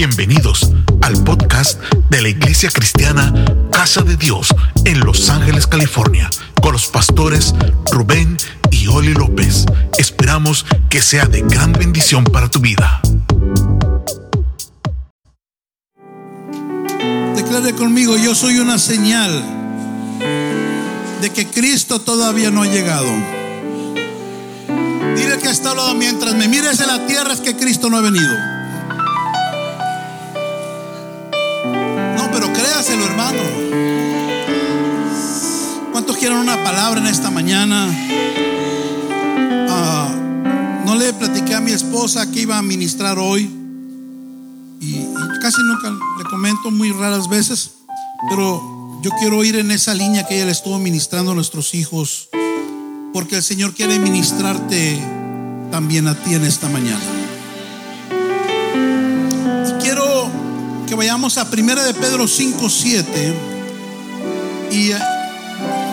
Bienvenidos al podcast de la Iglesia Cristiana Casa de Dios en Los Ángeles, California, con los pastores Rubén y Oli López. Esperamos que sea de gran bendición para tu vida. Declare conmigo, yo soy una señal de que Cristo todavía no ha llegado. Dile que está hablando mientras me mires en la tierra es que Cristo no ha venido. Hermano. ¿Cuántos quieren una palabra en esta mañana? Ah, no le platiqué a mi esposa que iba a ministrar hoy. Y, y casi nunca le comento, muy raras veces. Pero yo quiero ir en esa línea que ella le estuvo ministrando a nuestros hijos. Porque el Señor quiere ministrarte también a ti en esta mañana. Que vayamos a Primera de Pedro 5, 7. Y eh,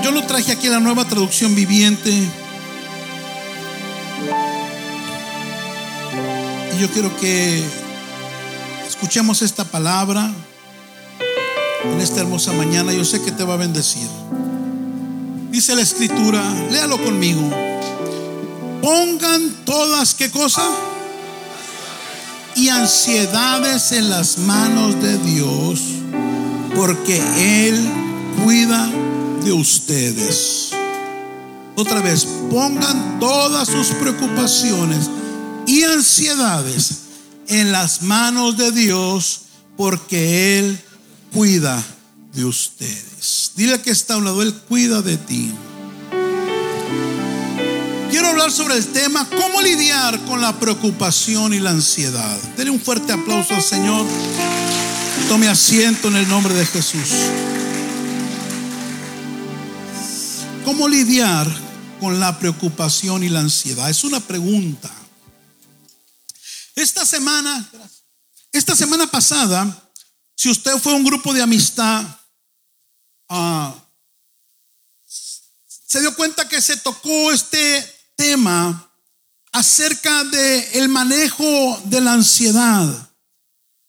yo lo traje aquí en la nueva traducción viviente. Y yo quiero que escuchemos esta palabra en esta hermosa mañana. Yo sé que te va a bendecir. Dice la escritura, léalo conmigo. Pongan todas, ¿qué cosa? Y ansiedades en las manos de Dios, porque Él cuida de ustedes. Otra vez, pongan todas sus preocupaciones y ansiedades en las manos de Dios, porque Él cuida de ustedes. Dile que está a un lado, Él cuida de ti. Quiero hablar sobre el tema cómo lidiar con la preocupación y la ansiedad. Denle un fuerte aplauso al Señor. Tome asiento en el nombre de Jesús. ¿Cómo lidiar con la preocupación y la ansiedad? Es una pregunta. Esta semana, esta semana pasada, si usted fue a un grupo de amistad, ah, se dio cuenta que se tocó este tema acerca de el manejo de la ansiedad.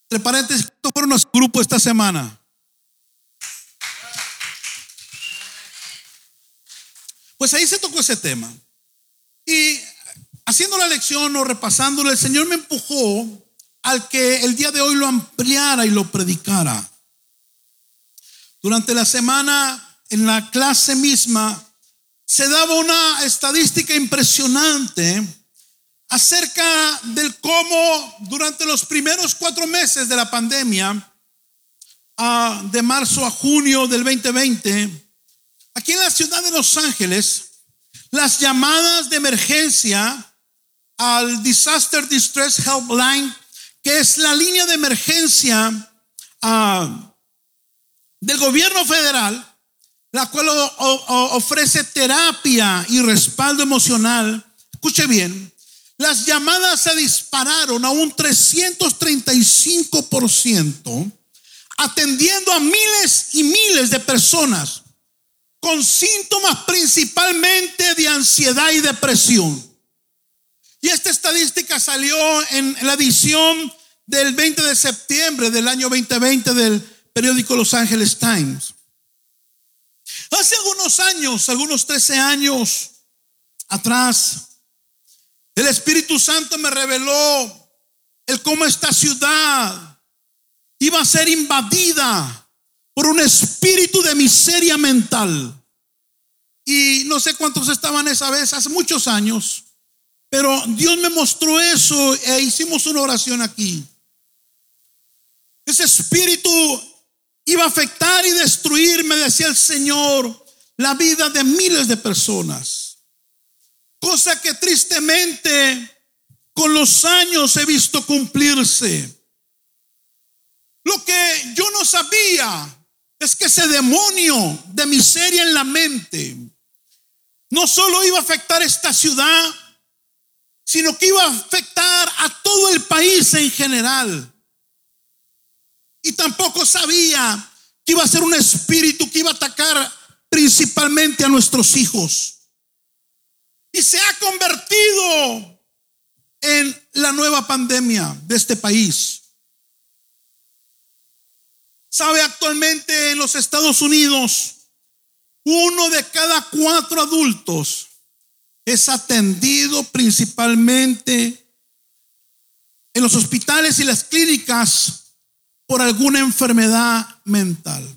Entre paréntesis, ¿cuántos fueron a su grupo esta semana? Pues ahí se tocó ese tema. Y haciendo la lección o repasándolo, el Señor me empujó al que el día de hoy lo ampliara y lo predicara. Durante la semana, en la clase misma, se daba una estadística impresionante acerca del cómo durante los primeros cuatro meses de la pandemia, ah, de marzo a junio del 2020, aquí en la ciudad de Los Ángeles, las llamadas de emergencia al Disaster Distress Helpline, que es la línea de emergencia ah, del gobierno federal, la cual ofrece terapia y respaldo emocional. Escuche bien, las llamadas se dispararon a un 335%, atendiendo a miles y miles de personas con síntomas principalmente de ansiedad y depresión. Y esta estadística salió en la edición del 20 de septiembre del año 2020 del periódico Los Angeles Times. Hace algunos años, algunos 13 años atrás, el Espíritu Santo me reveló el cómo esta ciudad iba a ser invadida por un espíritu de miseria mental. Y no sé cuántos estaban esa vez, hace muchos años, pero Dios me mostró eso e hicimos una oración aquí. Ese espíritu iba a afectar y destruir, me decía el Señor, la vida de miles de personas. Cosa que tristemente con los años he visto cumplirse. Lo que yo no sabía es que ese demonio de miseria en la mente no solo iba a afectar esta ciudad, sino que iba a afectar a todo el país en general. Y tampoco sabía que iba a ser un espíritu que iba a atacar principalmente a nuestros hijos. Y se ha convertido en la nueva pandemia de este país. Sabe, actualmente en los Estados Unidos, uno de cada cuatro adultos es atendido principalmente en los hospitales y las clínicas por alguna enfermedad mental.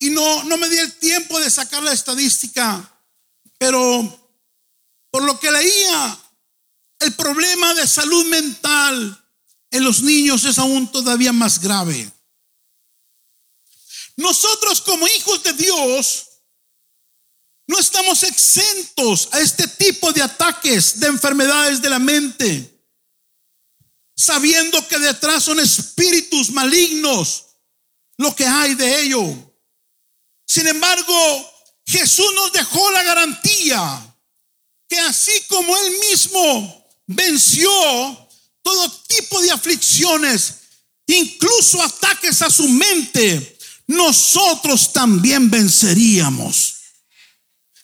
Y no, no me di el tiempo de sacar la estadística, pero por lo que leía, el problema de salud mental en los niños es aún todavía más grave. Nosotros como hijos de Dios no estamos exentos a este tipo de ataques de enfermedades de la mente, sabiendo que detrás son espíritus malignos lo que hay de ello. Sin embargo, Jesús nos dejó la garantía que así como Él mismo venció todo tipo de aflicciones, incluso ataques a su mente, nosotros también venceríamos.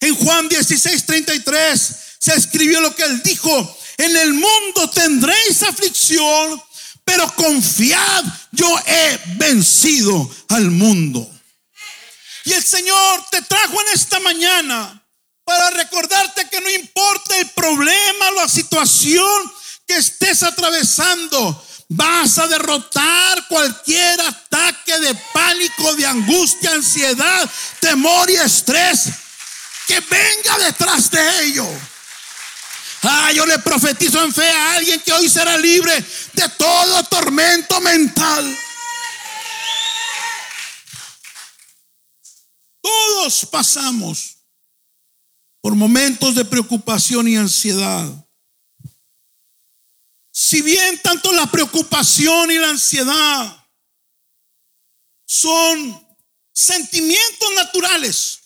En Juan 16, 33 se escribió lo que él dijo, en el mundo tendréis aflicción, pero confiad, yo he vencido al mundo. Y el Señor te trajo en esta mañana para recordarte que no importa el problema la situación que estés atravesando, vas a derrotar cualquier ataque de pánico, de angustia, ansiedad, temor y estrés que venga detrás de ello. Ah, yo le profetizo en fe a alguien que hoy será libre de todo tormento mental. Todos pasamos por momentos de preocupación y ansiedad. Si bien tanto la preocupación y la ansiedad son sentimientos naturales,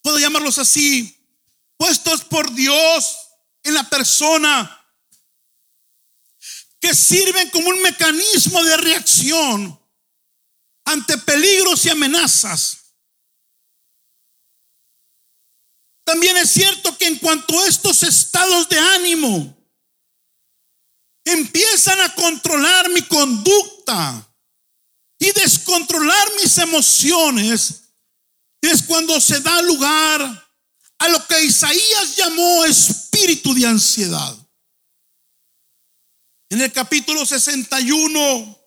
puedo llamarlos así, puestos por Dios en la persona, que sirven como un mecanismo de reacción ante peligros y amenazas. También es cierto que en cuanto estos estados de ánimo empiezan a controlar mi conducta y descontrolar mis emociones, es cuando se da lugar a lo que Isaías llamó espíritu de ansiedad. En el capítulo 61,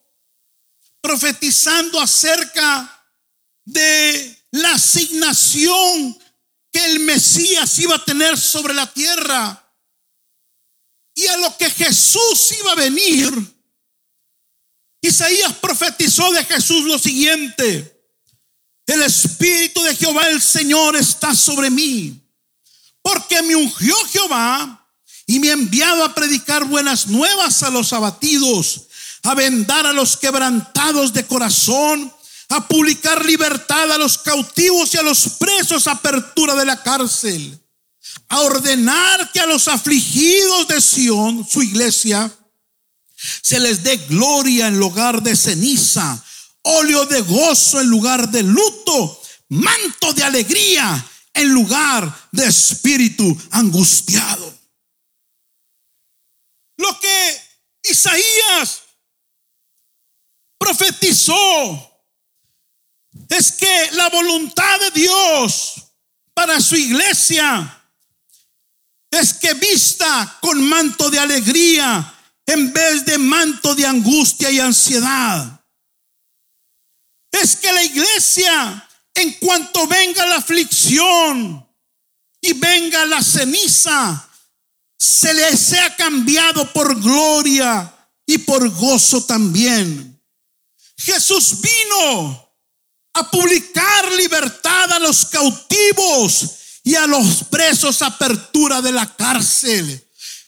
profetizando acerca de la asignación que el Mesías iba a tener sobre la tierra y a lo que Jesús iba a venir, Isaías profetizó de Jesús lo siguiente. El Espíritu de Jehová el Señor está sobre mí, porque me ungió Jehová y me ha enviado a predicar buenas nuevas a los abatidos, a vendar a los quebrantados de corazón, a publicar libertad a los cautivos y a los presos, apertura de la cárcel, a ordenar que a los afligidos de Sión, su iglesia, se les dé gloria en lugar de ceniza óleo de gozo en lugar de luto, manto de alegría en lugar de espíritu angustiado. Lo que Isaías profetizó es que la voluntad de Dios para su iglesia es que vista con manto de alegría en vez de manto de angustia y ansiedad es que la iglesia, en cuanto venga la aflicción y venga la ceniza, se le sea cambiado por gloria y por gozo también. Jesús vino a publicar libertad a los cautivos y a los presos apertura de la cárcel.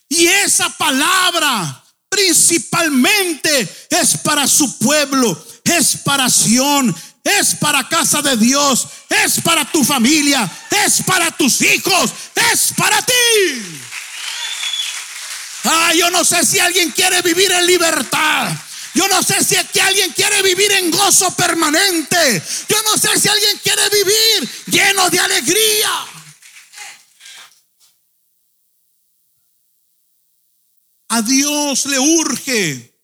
Y esa palabra principalmente es para su pueblo es para Sión, es para casa de Dios, es para tu familia, es para tus hijos, es para ti. Ah, yo no sé si alguien quiere vivir en libertad. Yo no sé si aquí alguien quiere vivir en gozo permanente. Yo no sé si alguien quiere vivir lleno de alegría. A Dios le urge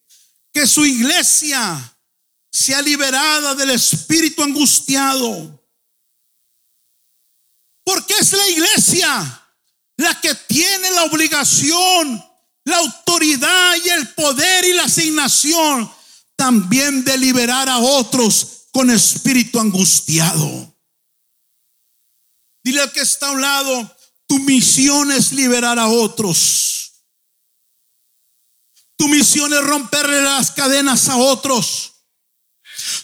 que su iglesia sea liberada del espíritu angustiado. Porque es la iglesia la que tiene la obligación, la autoridad y el poder y la asignación también de liberar a otros con espíritu angustiado. Dile al que está a un lado, tu misión es liberar a otros. Tu misión es romperle las cadenas a otros.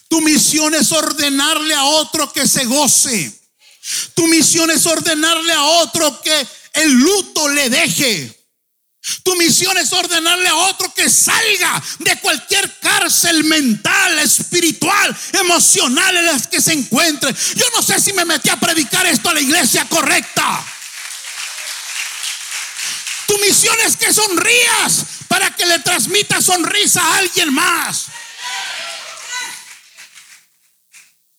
Tu misión es ordenarle a otro que se goce. Tu misión es ordenarle a otro que el luto le deje. Tu misión es ordenarle a otro que salga de cualquier cárcel mental, espiritual, emocional en las que se encuentre. Yo no sé si me metí a predicar esto a la iglesia correcta. Tu misión es que sonrías para que le transmita sonrisa a alguien más.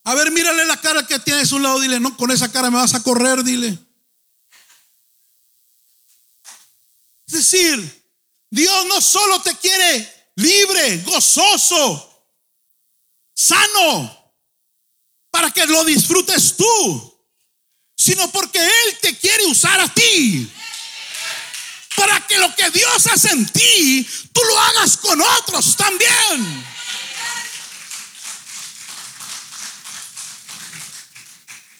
A ver, mírale la cara que tienes a un lado, dile, no, con esa cara me vas a correr, dile. Es decir, Dios no solo te quiere libre, gozoso, sano, para que lo disfrutes tú, sino porque Él te quiere usar a ti. Para que lo que Dios hace en ti, tú lo hagas con otros también.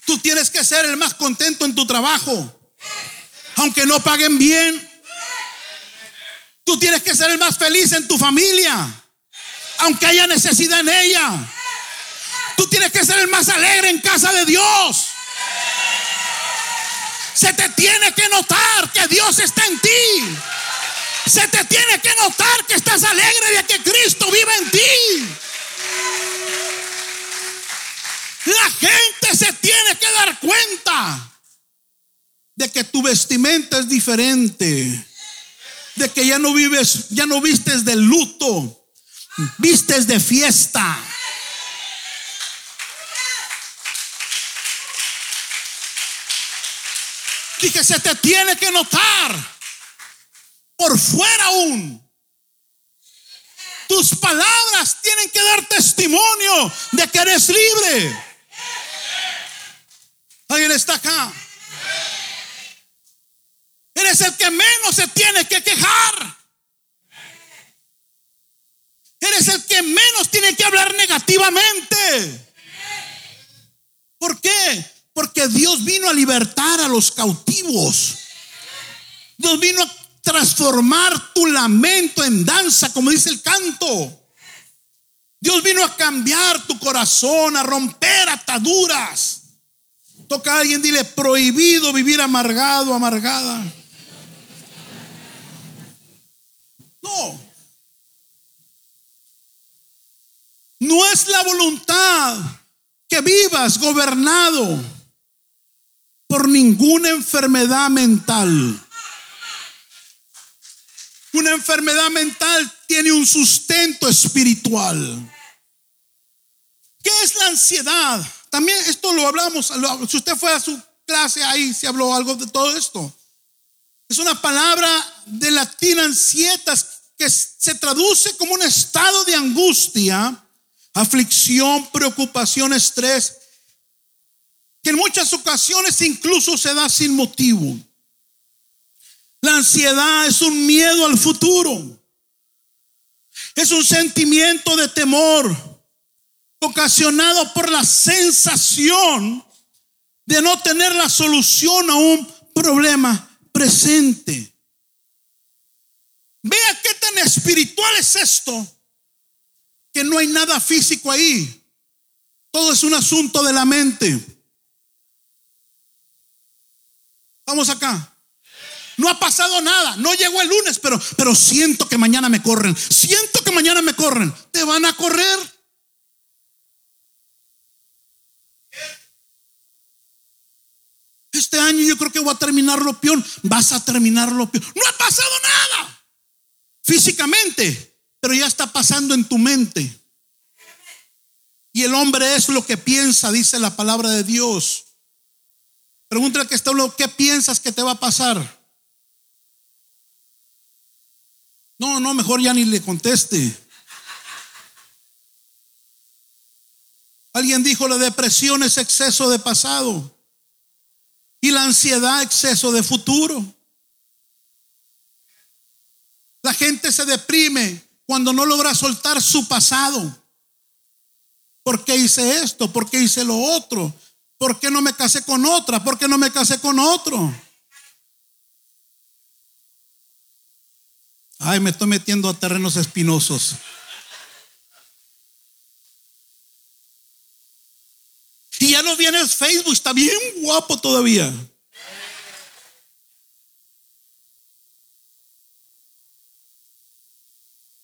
Tú tienes que ser el más contento en tu trabajo, aunque no paguen bien. Tú tienes que ser el más feliz en tu familia, aunque haya necesidad en ella. Tú tienes que ser el más alegre en casa de Dios. Se te tiene que notar que Dios está en ti. Se te tiene que notar que estás alegre de que Cristo vive en ti. La gente se tiene que dar cuenta de que tu vestimenta es diferente de que ya no vives, ya no vistes de luto, vistes de fiesta. Y que se te tiene que notar por fuera aún. Tus palabras tienen que dar testimonio de que eres libre. ¿Alguien está acá? Eres el que menos se tiene que quejar. Eres el que menos tiene que hablar negativamente. ¿Por qué? Porque Dios vino a libertar a los cautivos. Dios vino a transformar tu lamento en danza, como dice el canto. Dios vino a cambiar tu corazón, a romper ataduras. Toca a alguien, dile, prohibido vivir amargado, amargada. No. No es la voluntad que vivas gobernado por ninguna enfermedad mental. Una enfermedad mental tiene un sustento espiritual. ¿Qué es la ansiedad? También esto lo hablamos, si usted fue a su clase ahí, se habló algo de todo esto. Es una palabra de latín ansietas que se traduce como un estado de angustia, aflicción, preocupación, estrés, que en muchas ocasiones incluso se da sin motivo. La ansiedad es un miedo al futuro. Es un sentimiento de temor ocasionado por la sensación de no tener la solución a un problema presente. Vea qué tan espiritual es esto, que no hay nada físico ahí. Todo es un asunto de la mente. Vamos acá. No ha pasado nada. No llegó el lunes, pero, pero siento que mañana me corren. Siento que mañana me corren. Te van a correr. Este año yo creo que voy a terminar lo peor. Vas a terminar lo peor. No ha pasado nada físicamente, pero ya está pasando en tu mente. Y el hombre es lo que piensa, dice la palabra de Dios. Pregúntale que está hablando, ¿qué piensas que te va a pasar? No, no, mejor ya ni le conteste. Alguien dijo, la depresión es exceso de pasado y la ansiedad exceso de futuro. La gente se deprime cuando no logra soltar su pasado. ¿Por qué hice esto? ¿Por qué hice lo otro? ¿Por qué no me casé con otra? ¿Por qué no me casé con otro? Ay, me estoy metiendo a terrenos espinosos. Y ya no viene Facebook, está bien guapo todavía.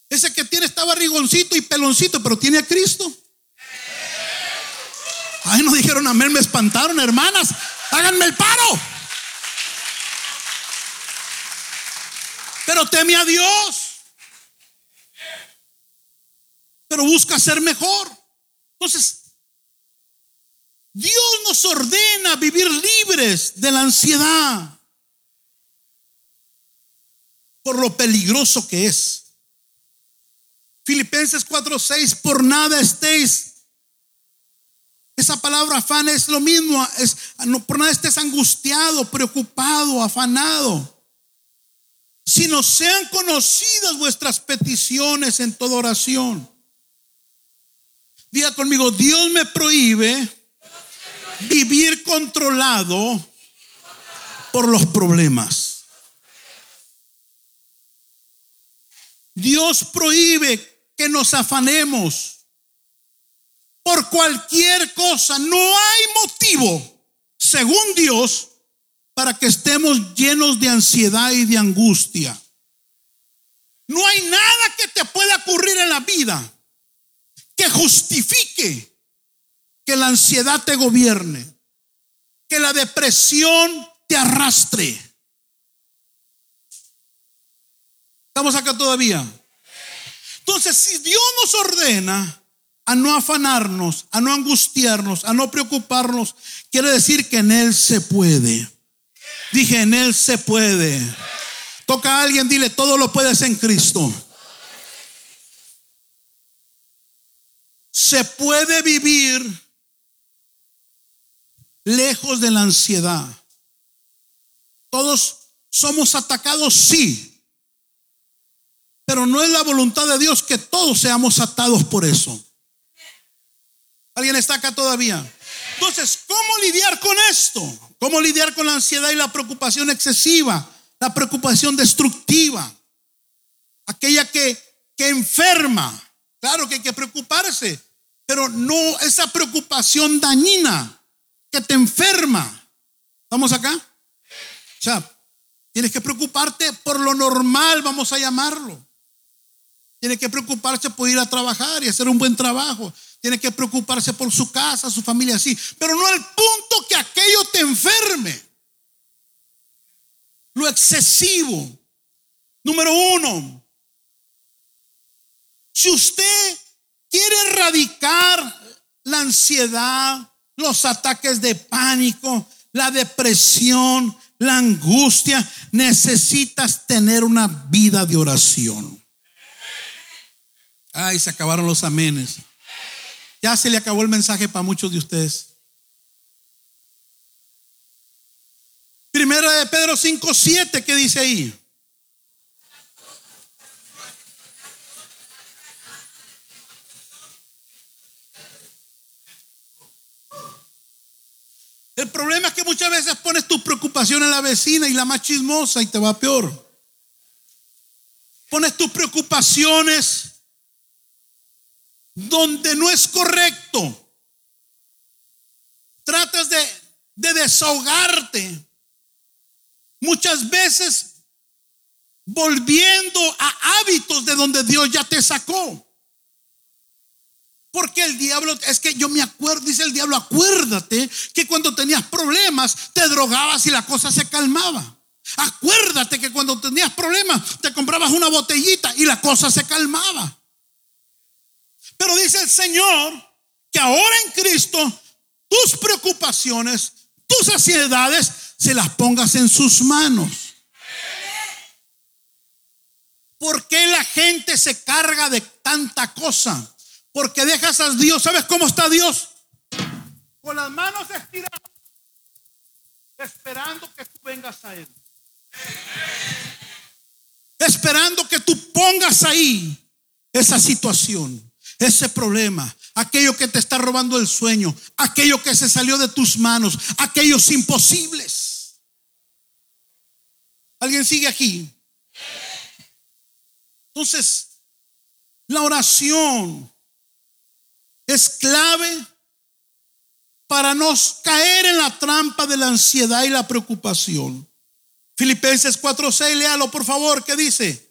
Ese que tiene está barrigoncito y peloncito, pero tiene a Cristo. Ay, no dijeron amén, me espantaron, hermanas. Háganme el paro. Pero teme a Dios. Pero busca ser mejor. Entonces, Dios nos ordena vivir libres de la ansiedad por lo peligroso que es. Filipenses 4:6, por nada estéis. Esa palabra afán es lo mismo, es, por nada estés angustiado, preocupado, afanado. Sino sean conocidas vuestras peticiones en toda oración. Diga conmigo, Dios me prohíbe vivir controlado por los problemas. Dios prohíbe que nos afanemos por cualquier cosa. No hay motivo, según Dios, para que estemos llenos de ansiedad y de angustia. No hay nada que te pueda ocurrir en la vida que justifique que la ansiedad te gobierne, que la depresión te arrastre. ¿Estamos acá todavía? Entonces, si Dios nos ordena a no afanarnos, a no angustiarnos, a no preocuparnos, quiere decir que en Él se puede. Dije, en Él se puede. Toca a alguien, dile, todo lo puedes en Cristo. Se puede vivir lejos de la ansiedad. Todos somos atacados, sí, pero no es la voluntad de Dios que todos seamos atados por eso. ¿Alguien está acá todavía? Entonces, ¿cómo lidiar con esto? ¿Cómo lidiar con la ansiedad y la preocupación excesiva? La preocupación destructiva. Aquella que, que enferma. Claro que hay que preocuparse, pero no esa preocupación dañina que te enferma. ¿Vamos acá? O sea, tienes que preocuparte por lo normal, vamos a llamarlo. Tiene que preocuparse por ir a trabajar y hacer un buen trabajo. Tiene que preocuparse por su casa, su familia, así. Pero no al punto que aquello te enferme. Lo excesivo. Número uno, si usted quiere erradicar la ansiedad, los ataques de pánico, la depresión, la angustia, necesitas tener una vida de oración. Ay, se acabaron los amenes. Ya se le acabó el mensaje para muchos de ustedes. Primera de Pedro 5, 7, ¿qué dice ahí? El problema es que muchas veces pones tu preocupación en la vecina y la más chismosa y te va peor. Pones tus preocupaciones donde no es correcto. Tratas de, de desahogarte. Muchas veces volviendo a hábitos de donde Dios ya te sacó. Porque el diablo, es que yo me acuerdo, dice el diablo, acuérdate que cuando tenías problemas te drogabas y la cosa se calmaba. Acuérdate que cuando tenías problemas te comprabas una botellita y la cosa se calmaba. Pero dice el Señor que ahora en Cristo tus preocupaciones, tus ansiedades, se las pongas en sus manos. ¿Por qué la gente se carga de tanta cosa? Porque dejas a Dios. ¿Sabes cómo está Dios? con las manos estiradas, esperando que tú vengas a Él. Esperando que tú pongas ahí esa situación, ese problema, aquello que te está robando el sueño, aquello que se salió de tus manos, aquellos imposibles. ¿Alguien sigue aquí? Entonces, la oración es clave para no caer en la trampa de la ansiedad y la preocupación. Filipenses 4:6, léalo por favor, ¿qué dice?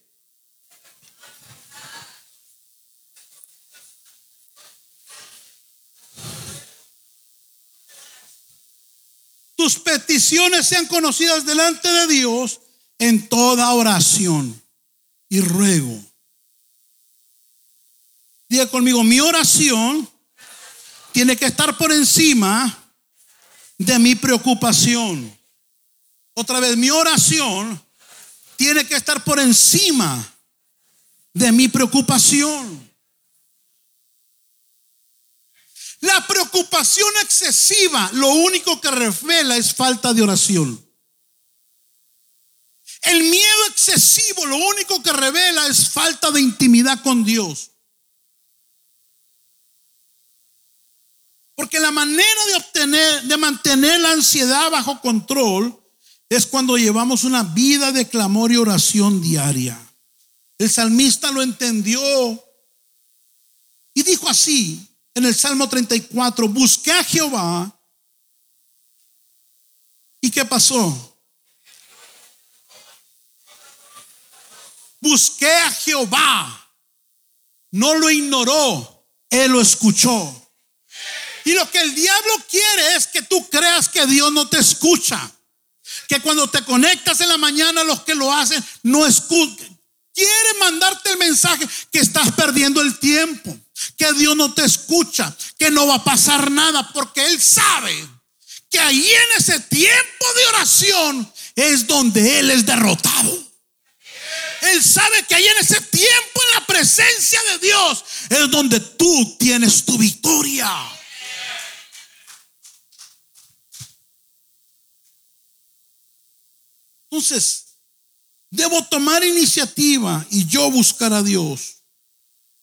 Tus peticiones sean conocidas delante de Dios en toda oración y ruego. Diga conmigo, mi oración tiene que estar por encima de mi preocupación. Otra vez, mi oración tiene que estar por encima de mi preocupación. La preocupación excesiva lo único que revela es falta de oración. El miedo excesivo lo único que revela es falta de intimidad con Dios. Porque la manera de obtener, de mantener la ansiedad bajo control es cuando llevamos una vida de clamor y oración diaria. El salmista lo entendió y dijo así en el Salmo 34, busqué a Jehová. ¿Y qué pasó? Busqué a Jehová. No lo ignoró, él lo escuchó. Y lo que el diablo quiere es que tú creas que Dios no te escucha. Que cuando te conectas en la mañana, los que lo hacen no escuchan. Quiere mandarte el mensaje que estás perdiendo el tiempo, que Dios no te escucha, que no va a pasar nada, porque Él sabe que ahí en ese tiempo de oración es donde Él es derrotado. Él sabe que ahí en ese tiempo, en la presencia de Dios, es donde tú tienes tu victoria. Entonces, debo tomar iniciativa y yo buscar a Dios.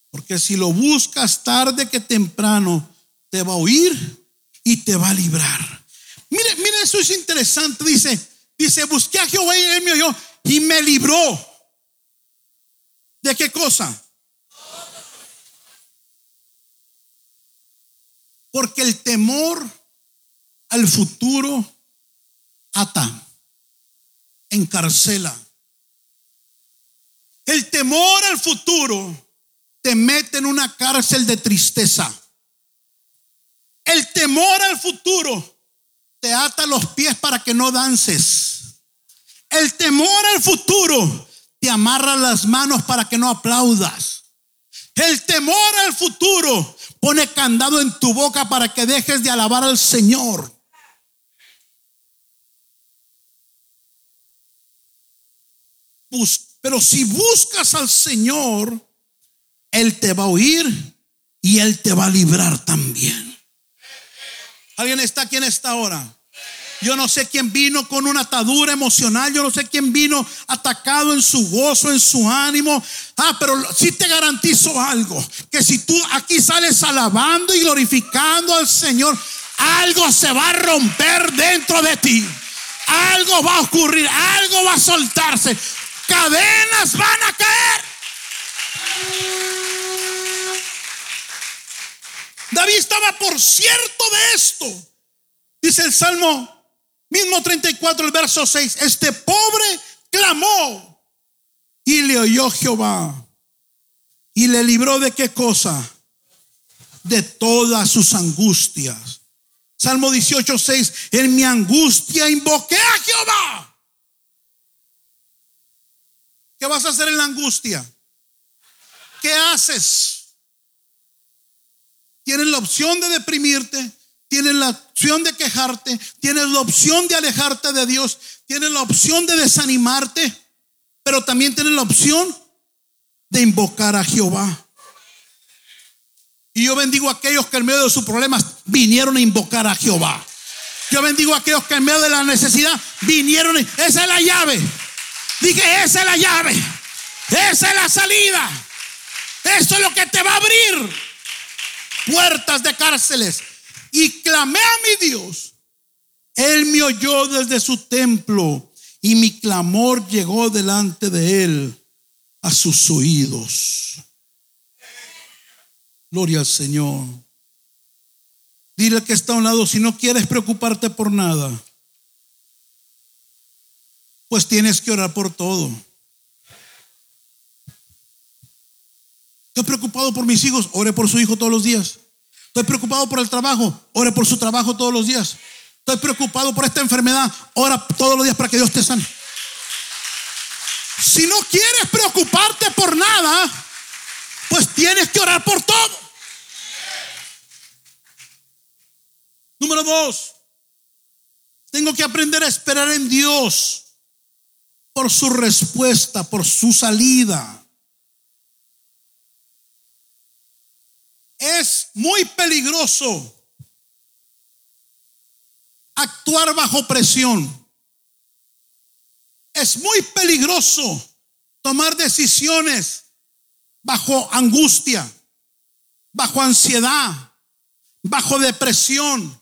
Porque si lo buscas tarde que temprano, te va a oír y te va a librar. Mire, mire, eso es interesante. Dice, dice, busqué a Jehová y él me oyó y me libró. ¿De qué cosa? Porque el temor al futuro ata encarcela. El temor al futuro te mete en una cárcel de tristeza. El temor al futuro te ata los pies para que no dances. El temor al futuro te amarra las manos para que no aplaudas. El temor al futuro pone candado en tu boca para que dejes de alabar al Señor. Pero si buscas al Señor, Él te va a oír y Él te va a librar también. ¿Alguien está aquí en esta hora? Yo no sé quién vino con una atadura emocional. Yo no sé quién vino atacado en su gozo, en su ánimo. Ah, pero sí te garantizo algo. Que si tú aquí sales alabando y glorificando al Señor, algo se va a romper dentro de ti. Algo va a ocurrir. Algo va a soltarse cadenas van a caer. David estaba por cierto de esto. Dice el Salmo mismo 34, el verso 6. Este pobre clamó y le oyó Jehová. Y le libró de qué cosa? De todas sus angustias. Salmo 18, 6. En mi angustia invoqué a Jehová ¿Qué vas a hacer en la angustia? ¿Qué haces? Tienes la opción de deprimirte, tienes la opción de quejarte, tienes la opción de alejarte de Dios, tienes la opción de desanimarte, pero también tienes la opción de invocar a Jehová. Y yo bendigo a aquellos que en medio de sus problemas vinieron a invocar a Jehová. Yo bendigo a aquellos que en medio de la necesidad vinieron. esa es la llave. Dije, esa es la llave. Esa es la salida. Eso es lo que te va a abrir puertas de cárceles. Y clamé a mi Dios. Él me oyó desde su templo y mi clamor llegó delante de él a sus oídos. Gloria al Señor. Dile que está a un lado, si no quieres preocuparte por nada, pues tienes que orar por todo. Estoy preocupado por mis hijos, ore por su hijo todos los días. Estoy preocupado por el trabajo, ore por su trabajo todos los días. Estoy preocupado por esta enfermedad, ora todos los días para que Dios te sane. Si no quieres preocuparte por nada, pues tienes que orar por todo. Número dos, tengo que aprender a esperar en Dios por su respuesta, por su salida. Es muy peligroso actuar bajo presión. Es muy peligroso tomar decisiones bajo angustia, bajo ansiedad, bajo depresión.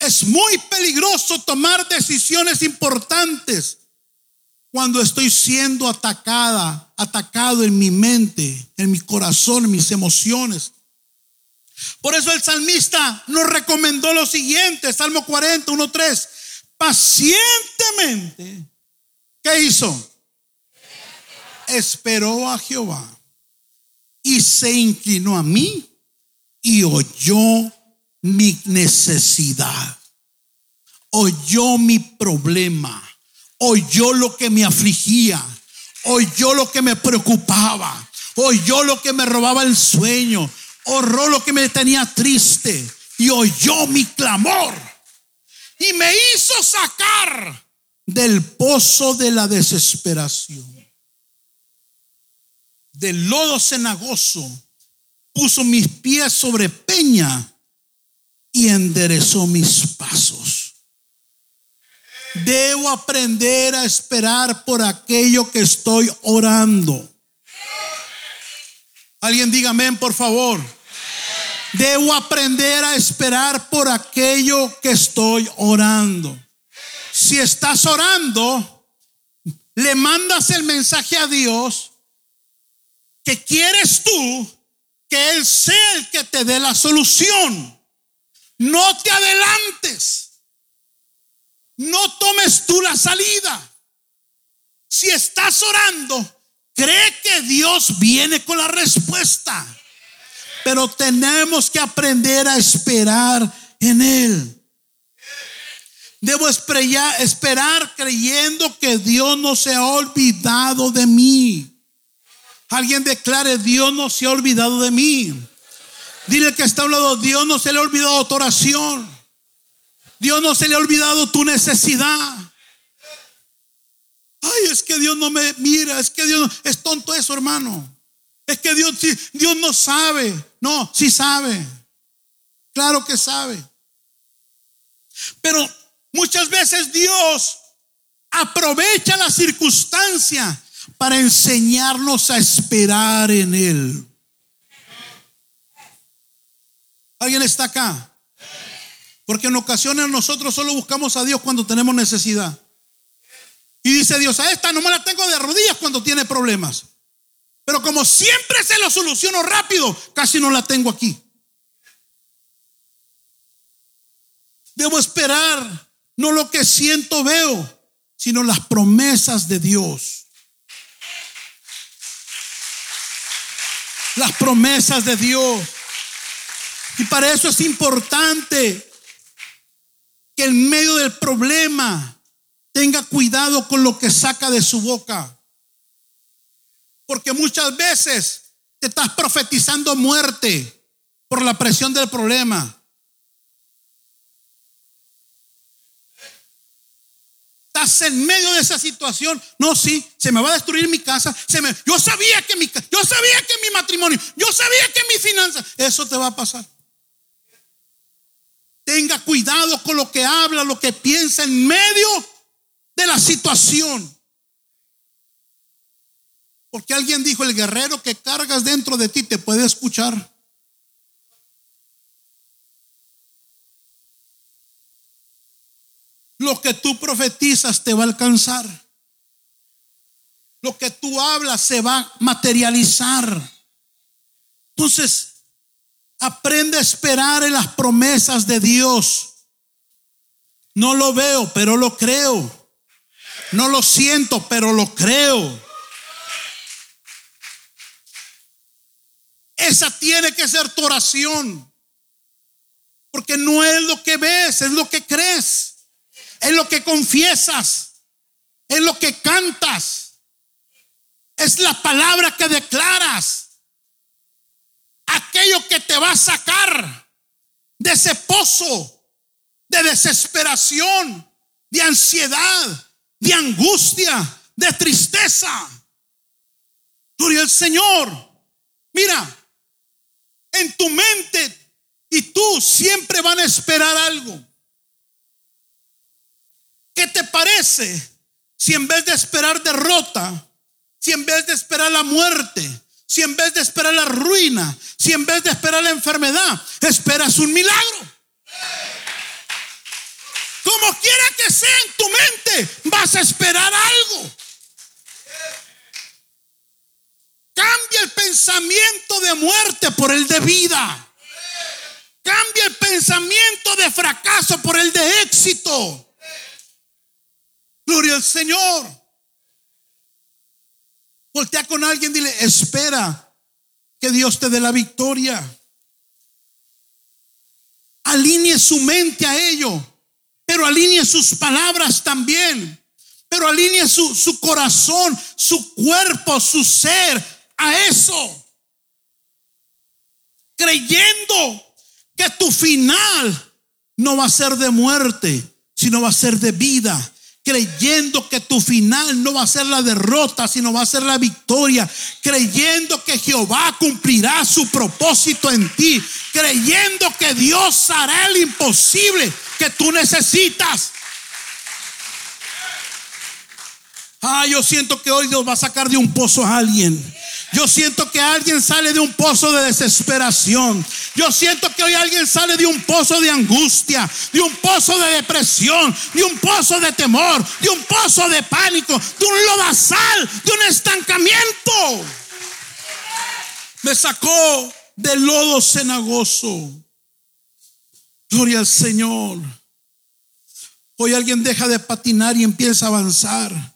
Es muy peligroso tomar decisiones importantes cuando estoy siendo atacada, atacado en mi mente, en mi corazón, en mis emociones. Por eso el salmista nos recomendó lo siguiente, Salmo 40, 1, 3. Pacientemente, ¿qué hizo? Esperó a Jehová y se inclinó a mí y oyó mi necesidad, oyó mi problema, oyó lo que me afligía, oyó lo que me preocupaba, oyó lo que me robaba el sueño, oyó lo que me tenía triste y oyó mi clamor y me hizo sacar del pozo de la desesperación, del lodo cenagoso puso mis pies sobre peña y enderezó mis pasos. Debo aprender a esperar por aquello que estoy orando. Alguien diga amén, por favor. Debo aprender a esperar por aquello que estoy orando. Si estás orando, le mandas el mensaje a Dios que quieres tú que Él sea el que te dé la solución. No te adelantes. No tomes tú la salida. Si estás orando, cree que Dios viene con la respuesta. Pero tenemos que aprender a esperar en Él. Debo esperar creyendo que Dios no se ha olvidado de mí. Alguien declare, Dios no se ha olvidado de mí. Dile que está hablando, Dios no se le ha olvidado tu oración. Dios no se le ha olvidado tu necesidad. Ay, es que Dios no me mira, es que Dios es tonto eso, hermano. Es que Dios, Dios no sabe. No, sí sabe. Claro que sabe. Pero muchas veces Dios aprovecha la circunstancia para enseñarnos a esperar en Él. ¿Alguien está acá? Porque en ocasiones nosotros solo buscamos a Dios cuando tenemos necesidad. Y dice Dios, a esta no me la tengo de rodillas cuando tiene problemas. Pero como siempre se lo soluciono rápido, casi no la tengo aquí. Debo esperar, no lo que siento veo, sino las promesas de Dios. las promesas de Dios. Y para eso es importante que en medio del problema tenga cuidado con lo que saca de su boca. Porque muchas veces te estás profetizando muerte por la presión del problema. estás en medio de esa situación. No, sí, se me va a destruir mi casa. Yo sabía que mi, yo sabía que mi matrimonio, yo sabía que mi finanza, eso te va a pasar. Tenga cuidado con lo que habla, lo que piensa en medio de la situación. Porque alguien dijo, el guerrero que cargas dentro de ti te puede escuchar. Lo que tú profetizas te va a alcanzar. Lo que tú hablas se va a materializar. Entonces, aprende a esperar en las promesas de Dios. No lo veo, pero lo creo. No lo siento, pero lo creo. Esa tiene que ser tu oración. Porque no es lo que ves, es lo que crees. Es lo que confiesas. Es lo que cantas. Es la palabra que declaras. Aquello que te va a sacar de ese pozo de desesperación, de ansiedad, de angustia, de tristeza. Gloria al Señor. Mira, en tu mente y tú siempre van a esperar algo. ¿Qué te parece si en vez de esperar derrota, si en vez de esperar la muerte, si en vez de esperar la ruina, si en vez de esperar la enfermedad, esperas un milagro? Como quiera que sea en tu mente, vas a esperar algo. Cambia el pensamiento de muerte por el de vida. Cambia el pensamiento de fracaso por el de éxito. Gloria al Señor. Voltea con alguien, dile, espera que Dios te dé la victoria. Alinee su mente a ello, pero alinee sus palabras también. Pero alinee su, su corazón, su cuerpo, su ser a eso. Creyendo que tu final no va a ser de muerte, sino va a ser de vida. Creyendo que tu final no va a ser la derrota, sino va a ser la victoria. Creyendo que Jehová cumplirá su propósito en ti. Creyendo que Dios hará el imposible que tú necesitas. Ah, yo siento que hoy Dios va a sacar de un pozo a alguien. Yo siento que alguien sale de un pozo de desesperación. Yo siento que hoy alguien sale de un pozo de angustia, de un pozo de depresión, de un pozo de temor, de un pozo de pánico, de un lodazal, de un estancamiento. Me sacó del lodo cenagoso. Gloria al Señor. Hoy alguien deja de patinar y empieza a avanzar.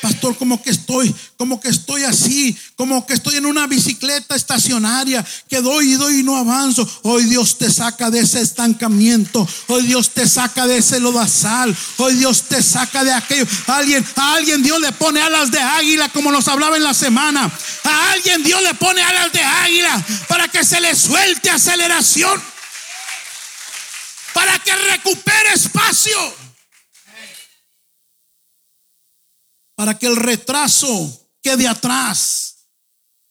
Pastor, como que estoy, como que estoy así, como que estoy en una bicicleta estacionaria, que doy y doy y no avanzo. Hoy Dios te saca de ese estancamiento. Hoy Dios te saca de ese lodazal. Hoy Dios te saca de aquello. A alguien, a alguien Dios le pone alas de águila, como nos hablaba en la semana. A alguien Dios le pone alas de águila para que se le suelte aceleración. Para que recupere espacio. Para que el retraso quede atrás.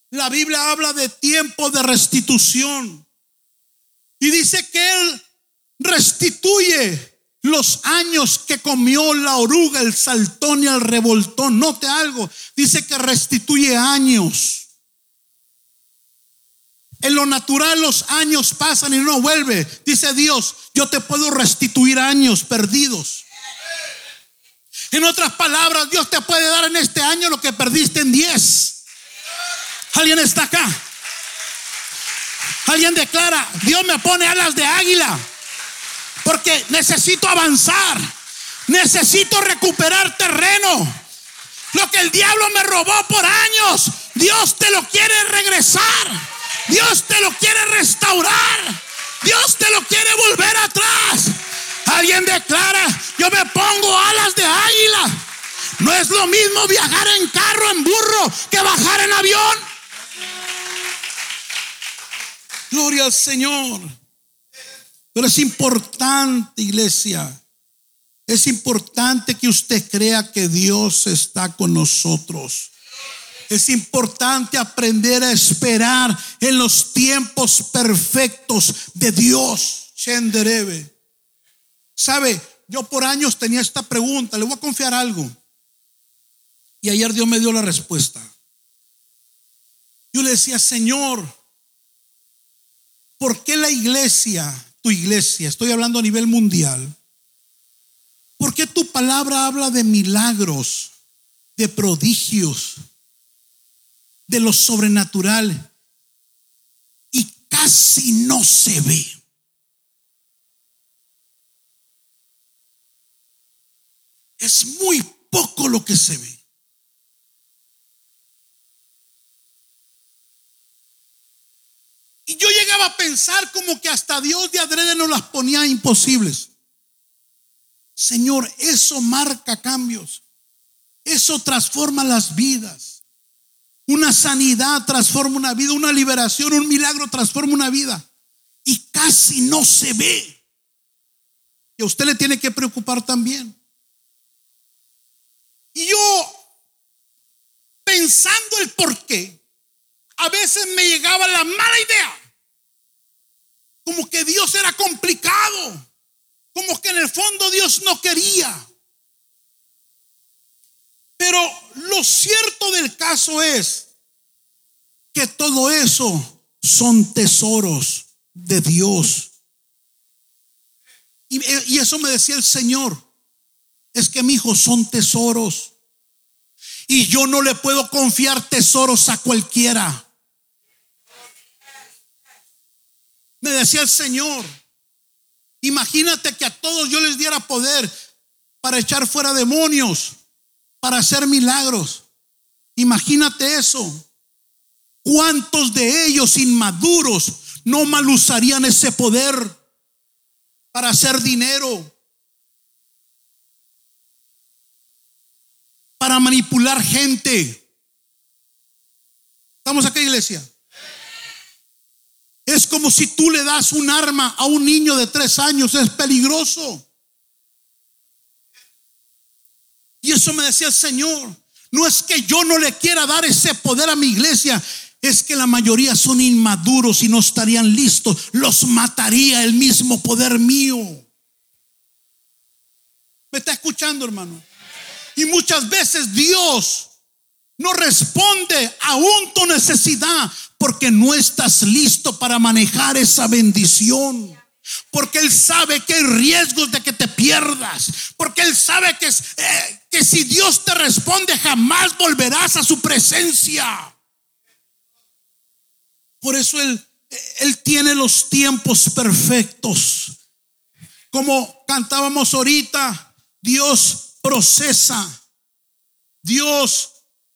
La Biblia habla de tiempo de restitución y dice que Él restituye los años que comió la oruga, el saltón y el revoltón. Note algo, dice que restituye años. En lo natural los años pasan y no vuelve. Dice Dios, yo te puedo restituir años perdidos. En otras palabras, Dios te puede dar en este año lo que perdiste en 10. ¿Alguien está acá? Alguien declara, Dios me pone alas de águila porque necesito avanzar, necesito recuperar terreno. Lo que el diablo me robó por años, Dios te lo quiere regresar. Dios te lo quiere restaurar. Dios te lo quiere volver atrás. Alguien declara, yo me pongo alas de águila. No es lo mismo viajar en carro, en burro, que bajar en avión. Gloria al Señor. Pero es importante, iglesia, Es importante que usted crea que Dios está con nosotros. Es importante aprender a esperar en los tiempos perfectos de Dios. Shenderebe. Sabe, yo por años tenía esta pregunta, le voy a confiar algo. Y ayer Dios me dio la respuesta. Yo le decía, Señor, ¿por qué la iglesia, tu iglesia, estoy hablando a nivel mundial, ¿por qué tu palabra habla de milagros, de prodigios, de lo sobrenatural y casi no se ve? Es muy poco lo que se ve. Y yo llegaba a pensar como que hasta Dios de adrede nos las ponía imposibles. Señor, eso marca cambios. Eso transforma las vidas. Una sanidad transforma una vida, una liberación, un milagro transforma una vida. Y casi no se ve. Y a usted le tiene que preocupar también. Y yo, pensando el por qué, a veces me llegaba la mala idea como que Dios era complicado, como que en el fondo Dios no quería. Pero lo cierto del caso es que todo eso son tesoros de Dios. Y, eso me decía el Señor. Es que mi hijo son tesoros. Y yo no le puedo confiar tesoros a cualquiera. Me decía el Señor, imagínate que a todos yo les diera poder para echar fuera demonios, para hacer milagros. Imagínate eso. ¿Cuántos de ellos inmaduros no mal usarían ese poder para hacer dinero? Para manipular gente. ¿Estamos aquí, iglesia? Es como si tú le das un arma a un niño de tres años, es peligroso. Y eso me decía el Señor. No es que yo no le quiera dar ese poder a mi iglesia, es que la mayoría son inmaduros y no estarían listos. Los mataría el mismo poder mío. ¿Me está escuchando, hermano? Y muchas veces Dios no responde aún tu necesidad porque no estás listo para manejar esa bendición. Porque Él sabe que hay riesgos de que te pierdas. Porque Él sabe que, eh, que si Dios te responde jamás volverás a su presencia. Por eso Él, Él tiene los tiempos perfectos. Como cantábamos ahorita, Dios procesa. Dios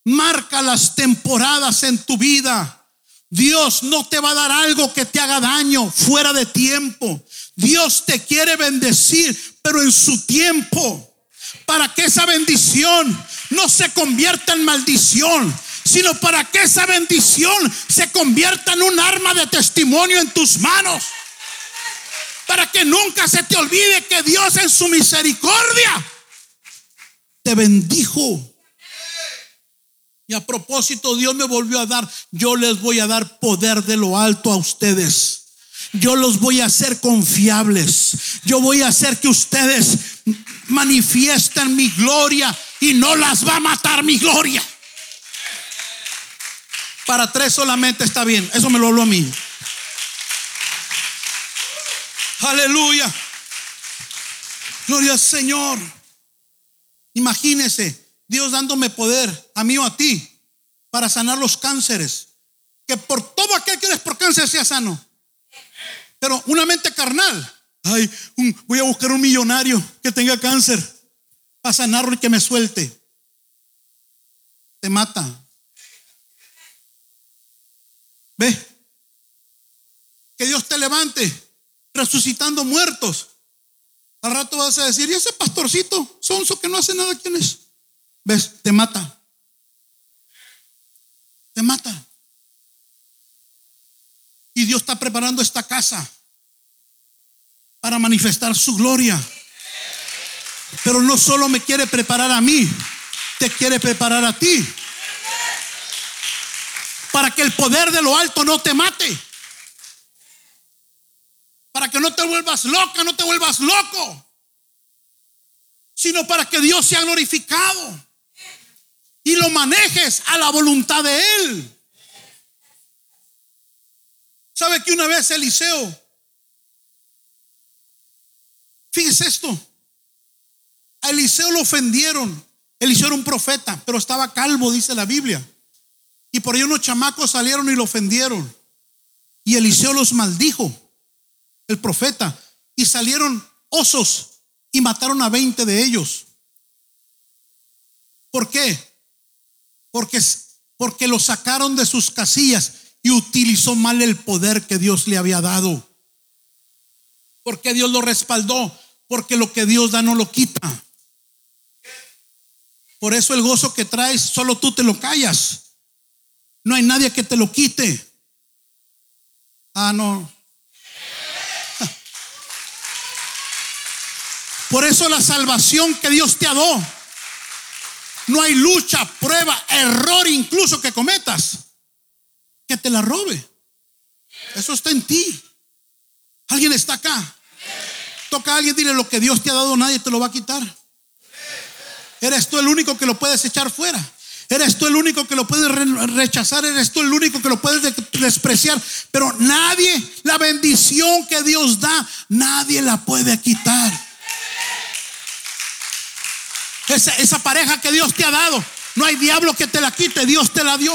marca las temporadas en tu vida. Dios no te va a dar algo que te haga daño fuera de tiempo. Dios te quiere bendecir, pero en su tiempo. Para que esa bendición no se convierta en maldición, sino para que esa bendición se convierta en un arma de testimonio en tus manos. Para que nunca se te olvide que Dios en su misericordia te bendijo y a propósito, Dios me volvió a dar, yo les voy a dar poder de lo alto a ustedes. Yo los voy a hacer confiables. Yo voy a hacer que ustedes manifiesten mi gloria y no las va a matar mi gloria. Para tres solamente está bien. Eso me lo habló a mí. Aleluya. Gloria al Señor. Imagínese Dios dándome poder a mí o a ti para sanar los cánceres. Que por todo aquel que es por cáncer sea sano. Pero una mente carnal. Ay, voy a buscar un millonario que tenga cáncer para sanarlo y que me suelte. Te mata. Ve. Que Dios te levante resucitando muertos. Al rato vas a decir, ¿y ese pastorcito sonso que no hace nada quién es? ¿Ves? Te mata. Te mata. Y Dios está preparando esta casa para manifestar su gloria. Pero no solo me quiere preparar a mí, te quiere preparar a ti. Para que el poder de lo alto no te mate. Para que no te vuelvas loca, no te vuelvas loco. Sino para que Dios sea glorificado. Y lo manejes a la voluntad de Él. ¿Sabe que una vez Eliseo Fíjese esto. A Eliseo lo ofendieron. Eliseo era un profeta, pero estaba calvo, dice la Biblia. Y por ahí unos chamacos salieron y lo ofendieron. Y Eliseo los maldijo, el profeta. Y salieron osos y mataron a 20 de ellos. ¿Por qué? Porque, porque lo sacaron de sus casillas y utilizó mal el poder que Dios le había dado. Porque Dios lo respaldó porque lo que Dios da no lo quita. Por eso el gozo que traes, solo tú te lo callas. No hay nadie que te lo quite. Ah, no. Por eso la salvación que Dios te ha dado, no hay lucha, prueba, error incluso que cometas, que te la robe. Eso está en ti. ¿Alguien está acá? Toca a alguien, dile lo que Dios te ha dado, nadie te lo va a quitar. Eres tú el único que lo puedes echar fuera. Eres tú el único que lo puedes rechazar, eres tú el único que lo puedes despreciar. Pero nadie, la bendición que Dios da, nadie la puede quitar. Esa, pareja que Dios te ha dado, no hay diablo que te la quite, Dios te la dio.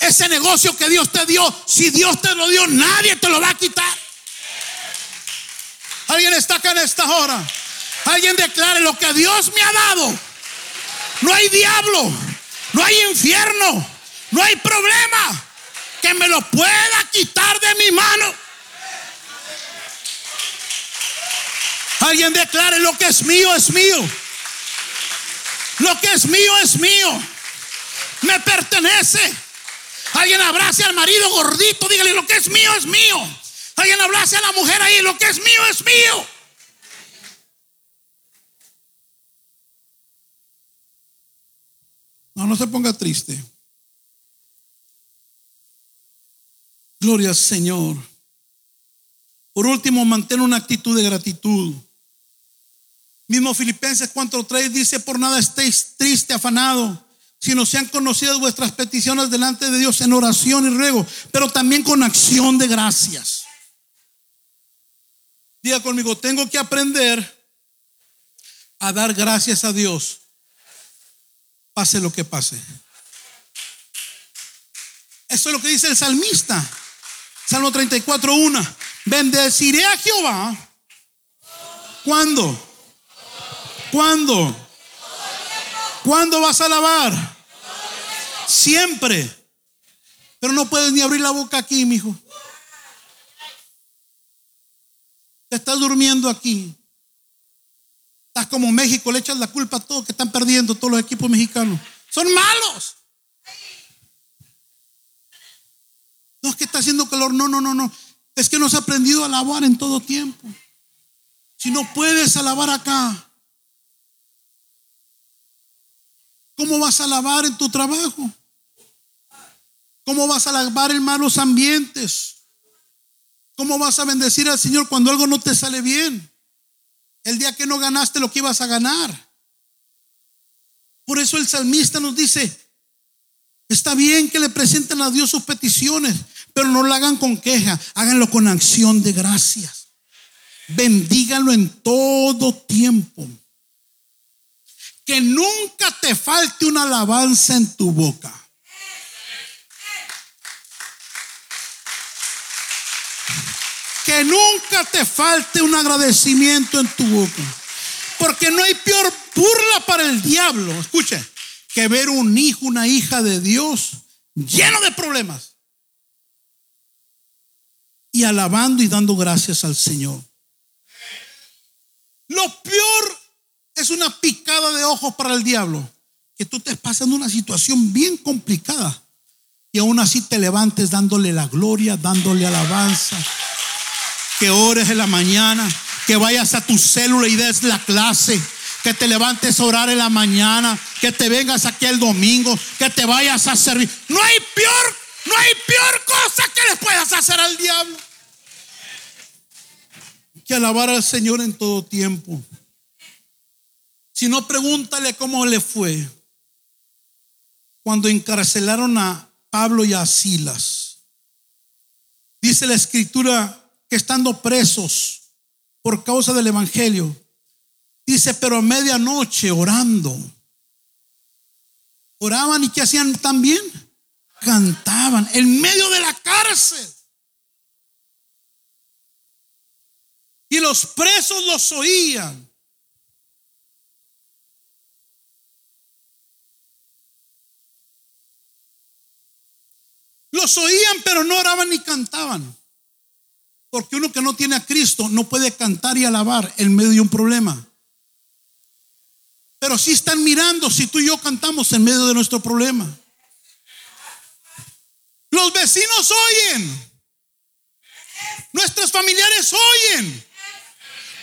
Ese negocio que Dios te dio, si Dios te lo dio, nadie te lo va a quitar. Alguien está acá en esta hora. Alguien declare lo que Dios me ha dado. No hay diablo, no hay infierno, no hay problema que me lo pueda quitar de mi mano. Alguien declare lo que es mío es mío. Lo que es mío es mío. Me pertenece. Alguien abrace al marido gordito, dígale lo que es mío es mío. Alguien hablase a la mujer ahí, lo que es mío es mío. No, no se ponga triste. Gloria al Señor. Por último, mantén una actitud de gratitud. Mismo Filipenses 4:3 dice, por nada estéis triste, afanado, sino sean conocidas vuestras peticiones delante de Dios en oración y ruego, pero también con acción de gracias. Diga conmigo, tengo que aprender a dar gracias a Dios, pase lo que pase. Eso es lo que dice el salmista. Salmo 34, 1. Bendeciré a Jehová. ¿Cuándo? ¿Cuándo? ¿Cuándo vas a alabar? Siempre. Pero no puedes ni abrir la boca aquí, mi hijo. estás durmiendo aquí. Estás como México, le echas la culpa a todos que están perdiendo, todos los equipos mexicanos. Son malos. No es que está haciendo calor, no, no, no, no. Es que no has aprendido a alabar en todo tiempo. Si no puedes alabar acá, ¿cómo vas a alabar en tu trabajo? ¿Cómo vas a alabar en malos ambientes? ¿Cómo vas a bendecir al Señor cuando algo no te sale bien? El día que no ganaste lo que ibas a ganar. Por eso el salmista nos dice, está bien que le presenten a Dios sus peticiones, pero no lo hagan con queja, háganlo con acción de gracias. Bendíganlo en todo tiempo. Que nunca te falte una alabanza en tu boca. que nunca te falte un agradecimiento en tu boca. Porque no hay peor burla para el diablo, escuche, que ver un hijo, una hija de Dios lleno de problemas. Y alabando y dando gracias al Señor. Lo peor es una picada de ojos para el diablo. Que tú te pasando una situación bien complicada y aún así te levantes dándole la gloria, dándole alabanza, que ores en la mañana, que vayas a tu célula y des la clase, que te levantes a orar en la mañana, que te vengas aquí el domingo, que te vayas a servir. No hay peor, no hay peor cosa que le puedas hacer al diablo que alabar al Señor en todo tiempo. Si no, pregúntale cómo le fue cuando encarcelaron a Pablo y a Silas. Dice la escritura que estando presos por causa del Evangelio, dice, pero a medianoche orando, oraban y que hacían también? Cantaban en medio de la cárcel. Y los presos los oían. Los oían, pero no oraban ni cantaban. Porque uno que no tiene a Cristo no puede cantar y alabar en medio de un problema. Pero si están mirando si tú y yo cantamos en medio de nuestro problema. Los vecinos oyen. Nuestros familiares oyen.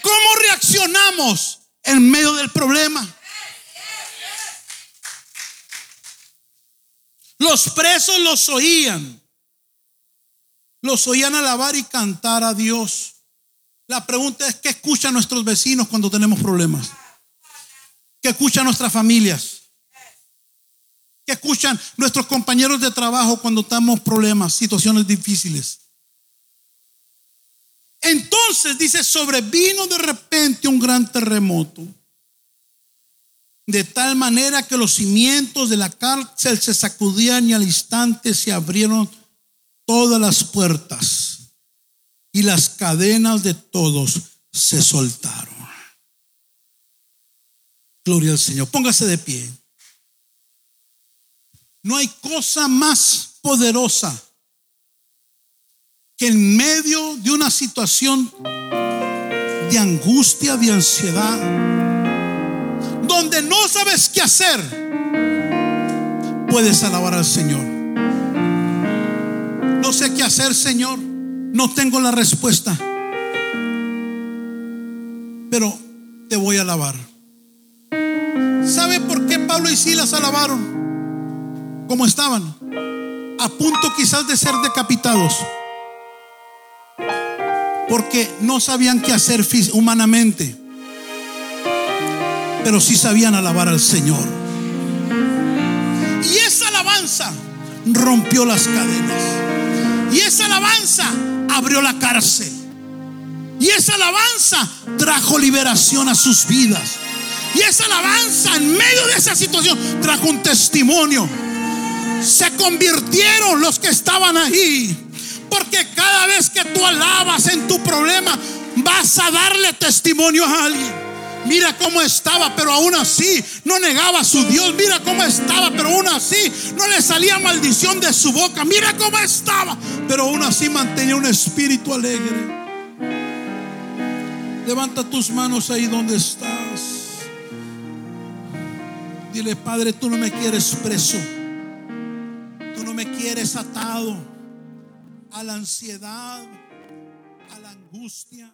¿Cómo reaccionamos en medio del problema? Los presos los oían. Los oían alabar y cantar a Dios. La pregunta es, ¿qué escuchan nuestros vecinos cuando tenemos problemas? ¿Qué escuchan nuestras familias? ¿Qué escuchan nuestros compañeros de trabajo cuando tenemos problemas, situaciones difíciles? Entonces dice, sobrevino de repente un gran terremoto, de tal manera que los cimientos de la cárcel se sacudían y al instante se abrieron todas las puertas y las cadenas de todos se soltaron. Gloria al Señor. Póngase de pie. No hay cosa más poderosa que en medio de una situación de angustia, de ansiedad, donde no sabes qué hacer, puedes alabar al Señor. No sé qué hacer, Señor. No tengo la respuesta. Pero te voy a alabar. ¿Sabe por qué Pablo y Silas alabaron? Como estaban. A punto quizás de ser decapitados porque no sabían qué hacer humanamente, pero sí sabían alabar al Señor. Y esa alabanza rompió las cadenas. Y esa alabanza abrió la cárcel. Y esa alabanza trajo liberación a sus vidas. Y esa alabanza en medio de esa situación trajo un testimonio. Se convirtieron los que estaban ahí porque cada vez que tú alabas en tu problema, vas a darle testimonio a alguien. Mira cómo estaba, pero aún así no negaba a su Dios. Mira cómo estaba, pero aún así no le salía maldición de su boca. Mira cómo estaba, pero aún así mantenía un espíritu alegre. Levanta tus manos ahí donde estás. Dile, Padre, tú no me quieres preso. Tú no me quieres atado a la ansiedad, a la angustia.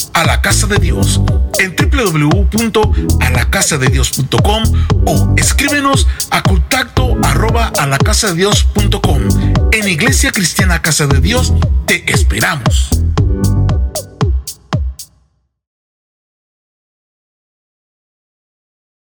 A la Casa de Dios en www.alacasadedios.com o escríbenos a contacto arroba alacasadedios.com. En Iglesia Cristiana Casa de Dios te esperamos.